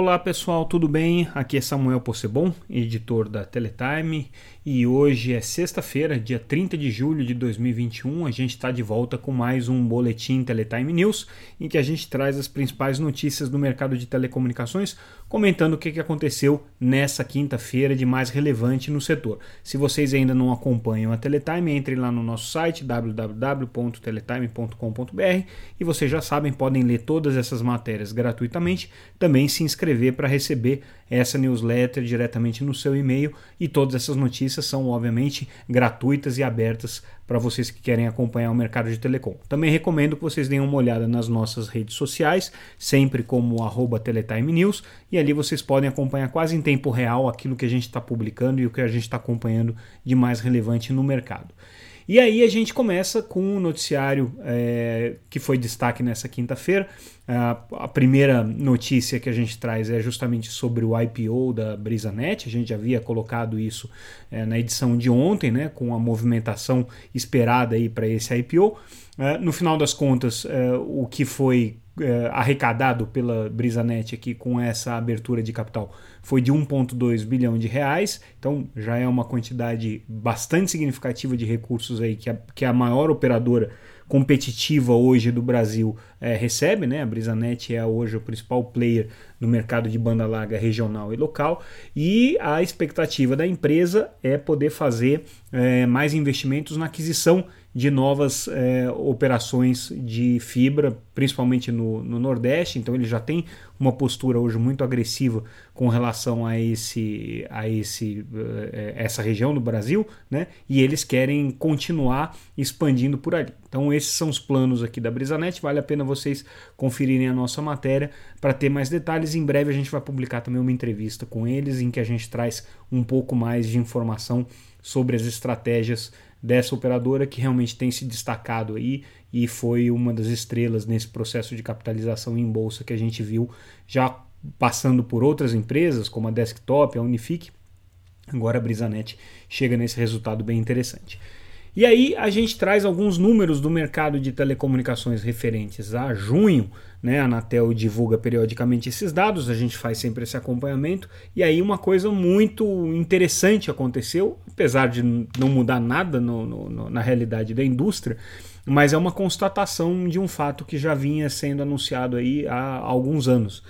Olá pessoal, tudo bem? Aqui é Samuel Possebon, editor da Teletime, e hoje é sexta-feira, dia 30 de julho de 2021. A gente está de volta com mais um Boletim Teletime News, em que a gente traz as principais notícias do mercado de telecomunicações, comentando o que aconteceu nessa quinta-feira de mais relevante no setor. Se vocês ainda não acompanham a Teletime, entre lá no nosso site www.teletime.com.br e vocês já sabem, podem ler todas essas matérias gratuitamente. Também se inscrever inscrever para receber essa newsletter diretamente no seu e-mail e todas essas notícias são obviamente gratuitas e abertas para vocês que querem acompanhar o mercado de telecom. Também recomendo que vocês deem uma olhada nas nossas redes sociais, sempre como arroba Teletime News, e ali vocês podem acompanhar quase em tempo real aquilo que a gente está publicando e o que a gente está acompanhando de mais relevante no mercado. E aí a gente começa com um noticiário é, que foi destaque nessa quinta-feira. A primeira notícia que a gente traz é justamente sobre o IPO da BrisaNet. A gente havia colocado isso é, na edição de ontem, né, com a movimentação esperada aí para esse IPO. É, no final das contas, é, o que foi é, arrecadado pela BrisaNet aqui com essa abertura de capital foi de 1,2 bilhão de reais, então já é uma quantidade bastante significativa de recursos aí que a, que a maior operadora competitiva hoje do Brasil é, recebe, né? A BrisaNet é hoje o principal player no mercado de banda larga regional e local, e a expectativa da empresa é poder fazer é, mais investimentos na aquisição de novas é, operações de fibra, principalmente no, no, Nordeste. Então ele já tem uma postura hoje muito agressiva com relação a esse, a esse, é, essa região do Brasil, né? E eles querem continuar expandindo por ali. Então esses são os planos aqui da Brisanet. Vale a pena vocês conferirem a nossa matéria para ter mais detalhes. Em breve a gente vai publicar também uma entrevista com eles em que a gente traz um pouco mais de informação sobre as estratégias dessa operadora que realmente tem se destacado aí e foi uma das estrelas nesse processo de capitalização em bolsa que a gente viu já passando por outras empresas como a Desktop, a Unifique. Agora a Brisanet chega nesse resultado bem interessante. E aí a gente traz alguns números do mercado de telecomunicações referentes a junho, né? A Anatel divulga periodicamente esses dados, a gente faz sempre esse acompanhamento. E aí uma coisa muito interessante aconteceu, apesar de não mudar nada no, no, na realidade da indústria, mas é uma constatação de um fato que já vinha sendo anunciado aí há alguns anos.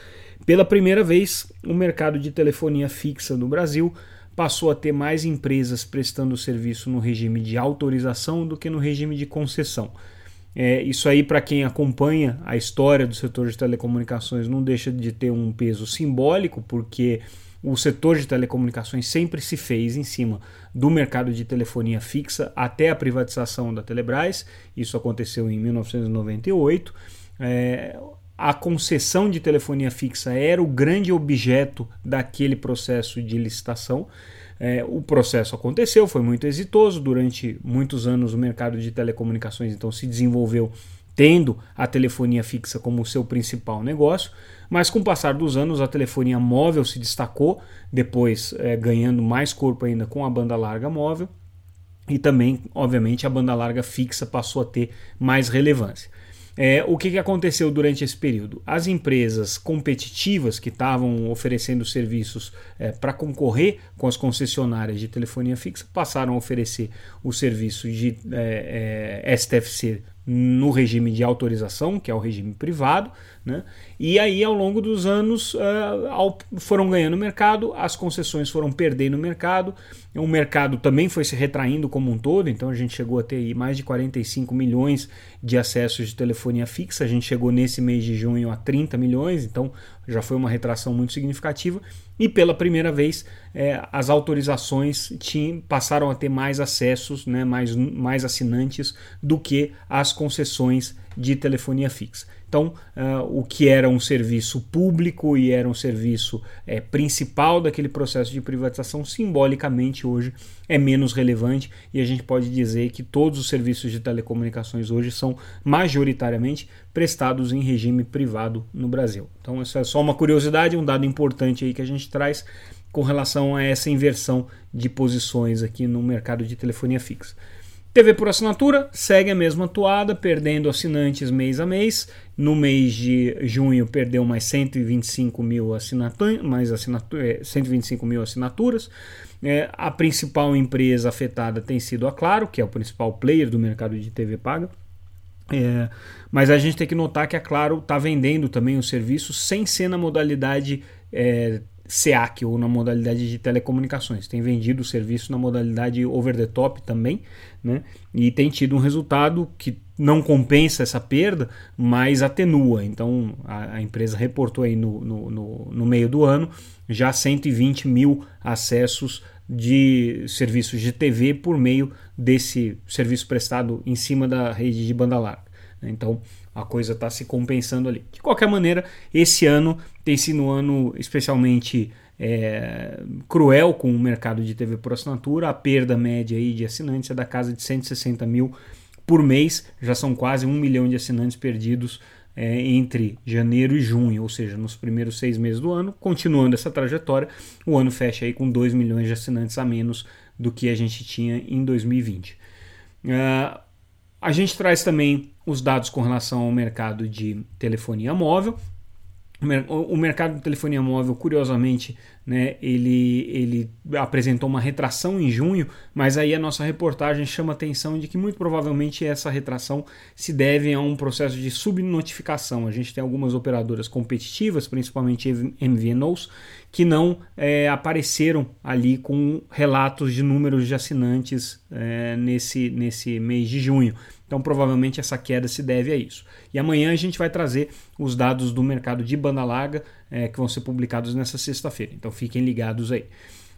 Pela primeira vez, o mercado de telefonia fixa no Brasil passou a ter mais empresas prestando serviço no regime de autorização do que no regime de concessão. É, isso aí, para quem acompanha a história do setor de telecomunicações, não deixa de ter um peso simbólico, porque o setor de telecomunicações sempre se fez em cima do mercado de telefonia fixa até a privatização da Telebrás. Isso aconteceu em 1998. É, a concessão de telefonia fixa era o grande objeto daquele processo de licitação. É, o processo aconteceu, foi muito exitoso. Durante muitos anos, o mercado de telecomunicações então se desenvolveu tendo a telefonia fixa como seu principal negócio, mas com o passar dos anos a telefonia móvel se destacou, depois é, ganhando mais corpo ainda com a banda larga móvel, e também, obviamente, a banda larga fixa passou a ter mais relevância. É, o que, que aconteceu durante esse período? As empresas competitivas que estavam oferecendo serviços é, para concorrer com as concessionárias de telefonia fixa passaram a oferecer o serviço de é, é STFC no regime de autorização, que é o regime privado, né? e aí ao longo dos anos uh, foram ganhando mercado, as concessões foram perdendo mercado, o mercado também foi se retraindo como um todo, então a gente chegou a ter mais de 45 milhões de acessos de telefonia fixa, a gente chegou nesse mês de junho a 30 milhões, então já foi uma retração muito significativa, e pela primeira vez é, as autorizações tinham, passaram a ter mais acessos, né, mais, mais assinantes do que as concessões de telefonia fixa. Então, uh, o que era um serviço público e era um serviço é, principal daquele processo de privatização, simbolicamente hoje é menos relevante e a gente pode dizer que todos os serviços de telecomunicações hoje são majoritariamente prestados em regime privado no Brasil. Então, isso é só uma curiosidade, um dado importante aí que a gente traz com relação a essa inversão de posições aqui no mercado de telefonia fixa. TV por assinatura segue a mesma toada, perdendo assinantes mês a mês. No mês de junho perdeu mais 125 mil, assinatu mais assinatu 125 é, mil assinaturas. É, a principal empresa afetada tem sido a Claro, que é o principal player do mercado de TV paga. É, mas a gente tem que notar que a Claro está vendendo também o serviço sem ser na modalidade é, SEAC ou na modalidade de telecomunicações. Tem vendido o serviço na modalidade over the top também, né? E tem tido um resultado que não compensa essa perda, mas atenua. Então a, a empresa reportou aí no, no, no, no meio do ano já 120 mil acessos de serviços de TV por meio desse serviço prestado em cima da rede de banda larga. Então a coisa está se compensando ali. De qualquer maneira, esse ano tem sido um ano especialmente é, cruel com o mercado de TV por assinatura. A perda média aí de assinantes é da casa de 160 mil por mês. Já são quase um milhão de assinantes perdidos é, entre janeiro e junho, ou seja, nos primeiros seis meses do ano. Continuando essa trajetória, o ano fecha aí com 2 milhões de assinantes a menos do que a gente tinha em 2020. Uh, a gente traz também os dados com relação ao mercado de telefonia móvel. O mercado de telefonia móvel, curiosamente, né, ele, ele apresentou uma retração em junho, mas aí a nossa reportagem chama atenção de que muito provavelmente essa retração se deve a um processo de subnotificação. A gente tem algumas operadoras competitivas, principalmente MVNOs, que não é, apareceram ali com relatos de números de assinantes é, nesse, nesse mês de junho. Então, provavelmente essa queda se deve a isso. E amanhã a gente vai trazer os dados do mercado de banda larga é, que vão ser publicados nessa sexta-feira. Então, fiquem ligados aí.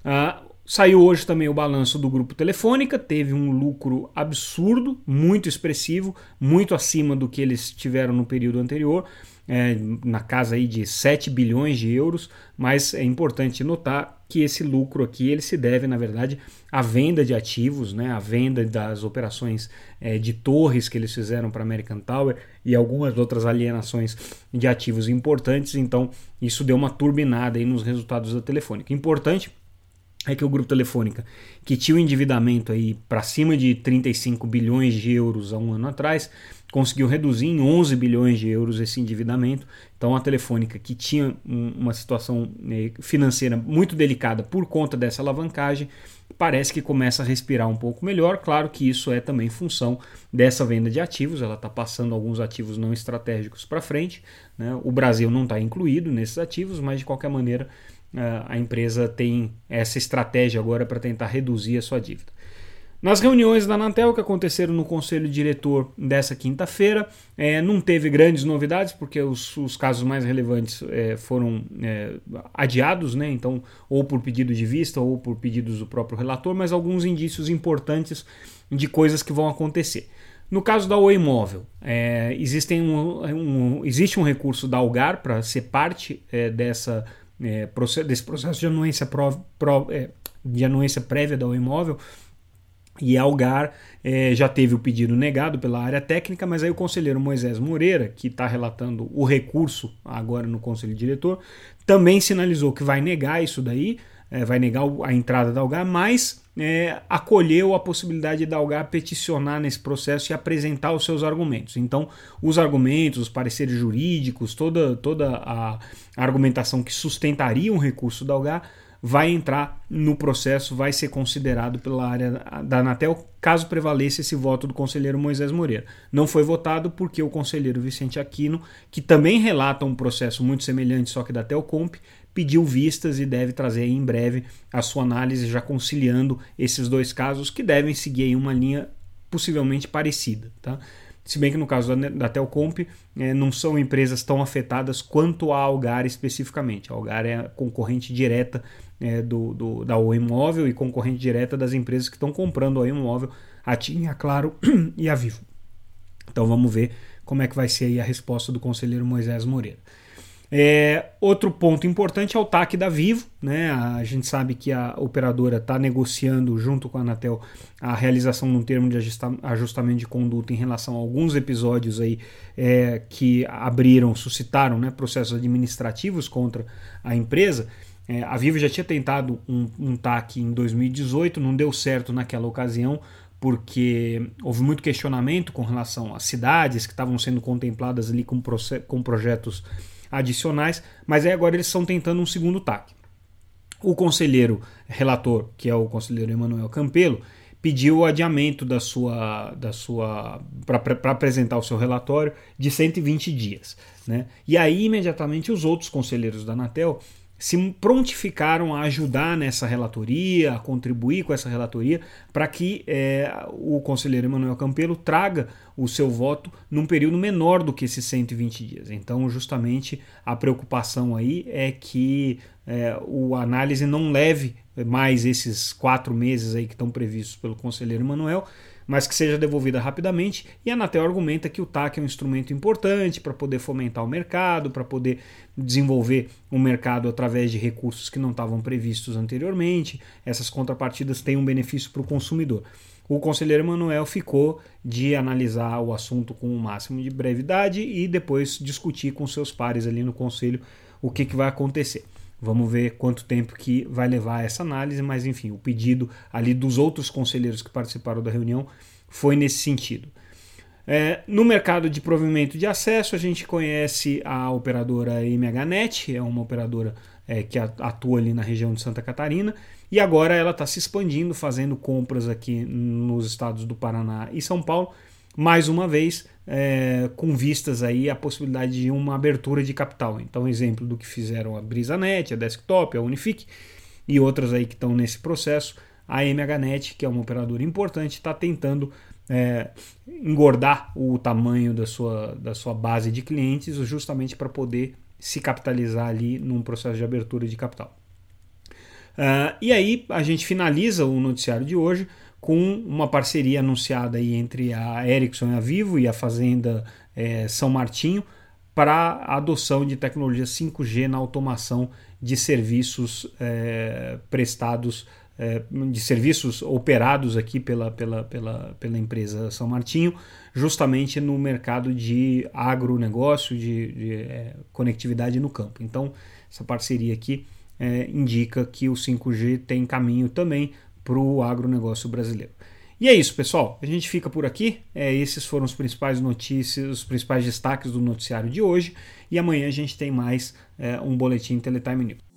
Ah, saiu hoje também o balanço do grupo Telefônica, teve um lucro absurdo, muito expressivo, muito acima do que eles tiveram no período anterior é, na casa aí de 7 bilhões de euros, mas é importante notar que esse lucro aqui ele se deve, na verdade, à venda de ativos, né, à venda das operações é, de torres que eles fizeram para American Tower e algumas outras alienações de ativos importantes, então isso deu uma turbinada aí nos resultados da Telefônica. Importante é que o Grupo Telefônica, que tinha um endividamento aí para cima de 35 bilhões de euros há um ano atrás, conseguiu reduzir em 11 bilhões de euros esse endividamento. Então a Telefônica, que tinha uma situação né, financeira muito delicada por conta dessa alavancagem, parece que começa a respirar um pouco melhor. Claro que isso é também função dessa venda de ativos, ela está passando alguns ativos não estratégicos para frente. Né? O Brasil não está incluído nesses ativos, mas de qualquer maneira a empresa tem essa estratégia agora para tentar reduzir a sua dívida. Nas reuniões da Anatel que aconteceram no conselho diretor dessa quinta-feira, é, não teve grandes novidades, porque os, os casos mais relevantes é, foram é, adiados, né? então, ou por pedido de vista ou por pedidos do próprio relator, mas alguns indícios importantes de coisas que vão acontecer. No caso da Oi Imóvel, é, um, um, existe um recurso da Algar para ser parte é, dessa, é, desse processo de anuência, pro, de anuência prévia da Oi Imóvel. E Algar é, já teve o pedido negado pela área técnica, mas aí o conselheiro Moisés Moreira, que está relatando o recurso agora no conselho diretor, também sinalizou que vai negar isso daí, é, vai negar a entrada da Algar, mas é, acolheu a possibilidade da Algar peticionar nesse processo e apresentar os seus argumentos. Então, os argumentos, os pareceres jurídicos, toda, toda a argumentação que sustentaria um recurso da Algar vai entrar no processo, vai ser considerado pela área da Anatel, caso prevaleça esse voto do conselheiro Moisés Moreira. Não foi votado porque o conselheiro Vicente Aquino, que também relata um processo muito semelhante, só que da Telcomp, pediu vistas e deve trazer em breve a sua análise, já conciliando esses dois casos, que devem seguir uma linha possivelmente parecida. Tá? Se bem que no caso da, Telcomp é, não são empresas tão afetadas quanto a Algar especificamente. A Algar é a concorrente direta é, do, do, da Oi Imóvel e concorrente direta das empresas que estão comprando Oi Imóvel, a TIM, a Claro e a Vivo. Então vamos ver como é que vai ser a resposta do conselheiro Moisés Moreira. É, outro ponto importante é o TAC da Vivo. Né? A gente sabe que a operadora está negociando junto com a Anatel a realização de um termo de ajustamento de conduta em relação a alguns episódios aí, é, que abriram, suscitaram né, processos administrativos contra a empresa. É, a Vivo já tinha tentado um, um TAC em 2018, não deu certo naquela ocasião porque houve muito questionamento com relação às cidades que estavam sendo contempladas ali com, com projetos adicionais, mas aí agora eles estão tentando um segundo TAC. O conselheiro relator, que é o conselheiro Emanuel Campelo, pediu o adiamento da sua, da sua para apresentar o seu relatório de 120 dias. Né? E aí, imediatamente, os outros conselheiros da Anatel se prontificaram a ajudar nessa relatoria, a contribuir com essa relatoria, para que é, o conselheiro Emanuel Campelo traga o seu voto num período menor do que esses 120 dias. Então, justamente, a preocupação aí é que é, o análise não leve mais esses quatro meses aí que estão previstos pelo conselheiro Emanuel, mas que seja devolvida rapidamente. E a Anatel argumenta que o TAC é um instrumento importante para poder fomentar o mercado, para poder desenvolver o um mercado através de recursos que não estavam previstos anteriormente. Essas contrapartidas têm um benefício para o consumidor. O conselheiro Emanuel ficou de analisar o assunto com o máximo de brevidade e depois discutir com seus pares ali no conselho o que, que vai acontecer. Vamos ver quanto tempo que vai levar essa análise, mas enfim, o pedido ali dos outros conselheiros que participaram da reunião foi nesse sentido. É, no mercado de provimento de acesso, a gente conhece a operadora MHNet, é uma operadora é, que atua ali na região de Santa Catarina, e agora ela está se expandindo, fazendo compras aqui nos estados do Paraná e São Paulo, mais uma vez é, com vistas aí à possibilidade de uma abertura de capital. Então, exemplo do que fizeram a BrisaNet, a Desktop, a Unifique e outras aí que estão nesse processo. A MHNet, que é uma operadora importante, está tentando é, engordar o tamanho da sua, da sua base de clientes justamente para poder se capitalizar ali num processo de abertura de capital. Uh, e aí a gente finaliza o noticiário de hoje com uma parceria anunciada aí entre a Ericsson e a Vivo e a Fazenda é, São Martinho para a adoção de tecnologia 5G na automação de serviços é, prestados, é, de serviços operados aqui pela, pela, pela, pela empresa São Martinho, justamente no mercado de agronegócio, de, de é, conectividade no campo. Então, essa parceria aqui é, indica que o 5G tem caminho também para o agronegócio brasileiro. E é isso, pessoal. A gente fica por aqui. É, esses foram os principais notícias, os principais destaques do noticiário de hoje. E amanhã a gente tem mais é, um boletim Teletime News.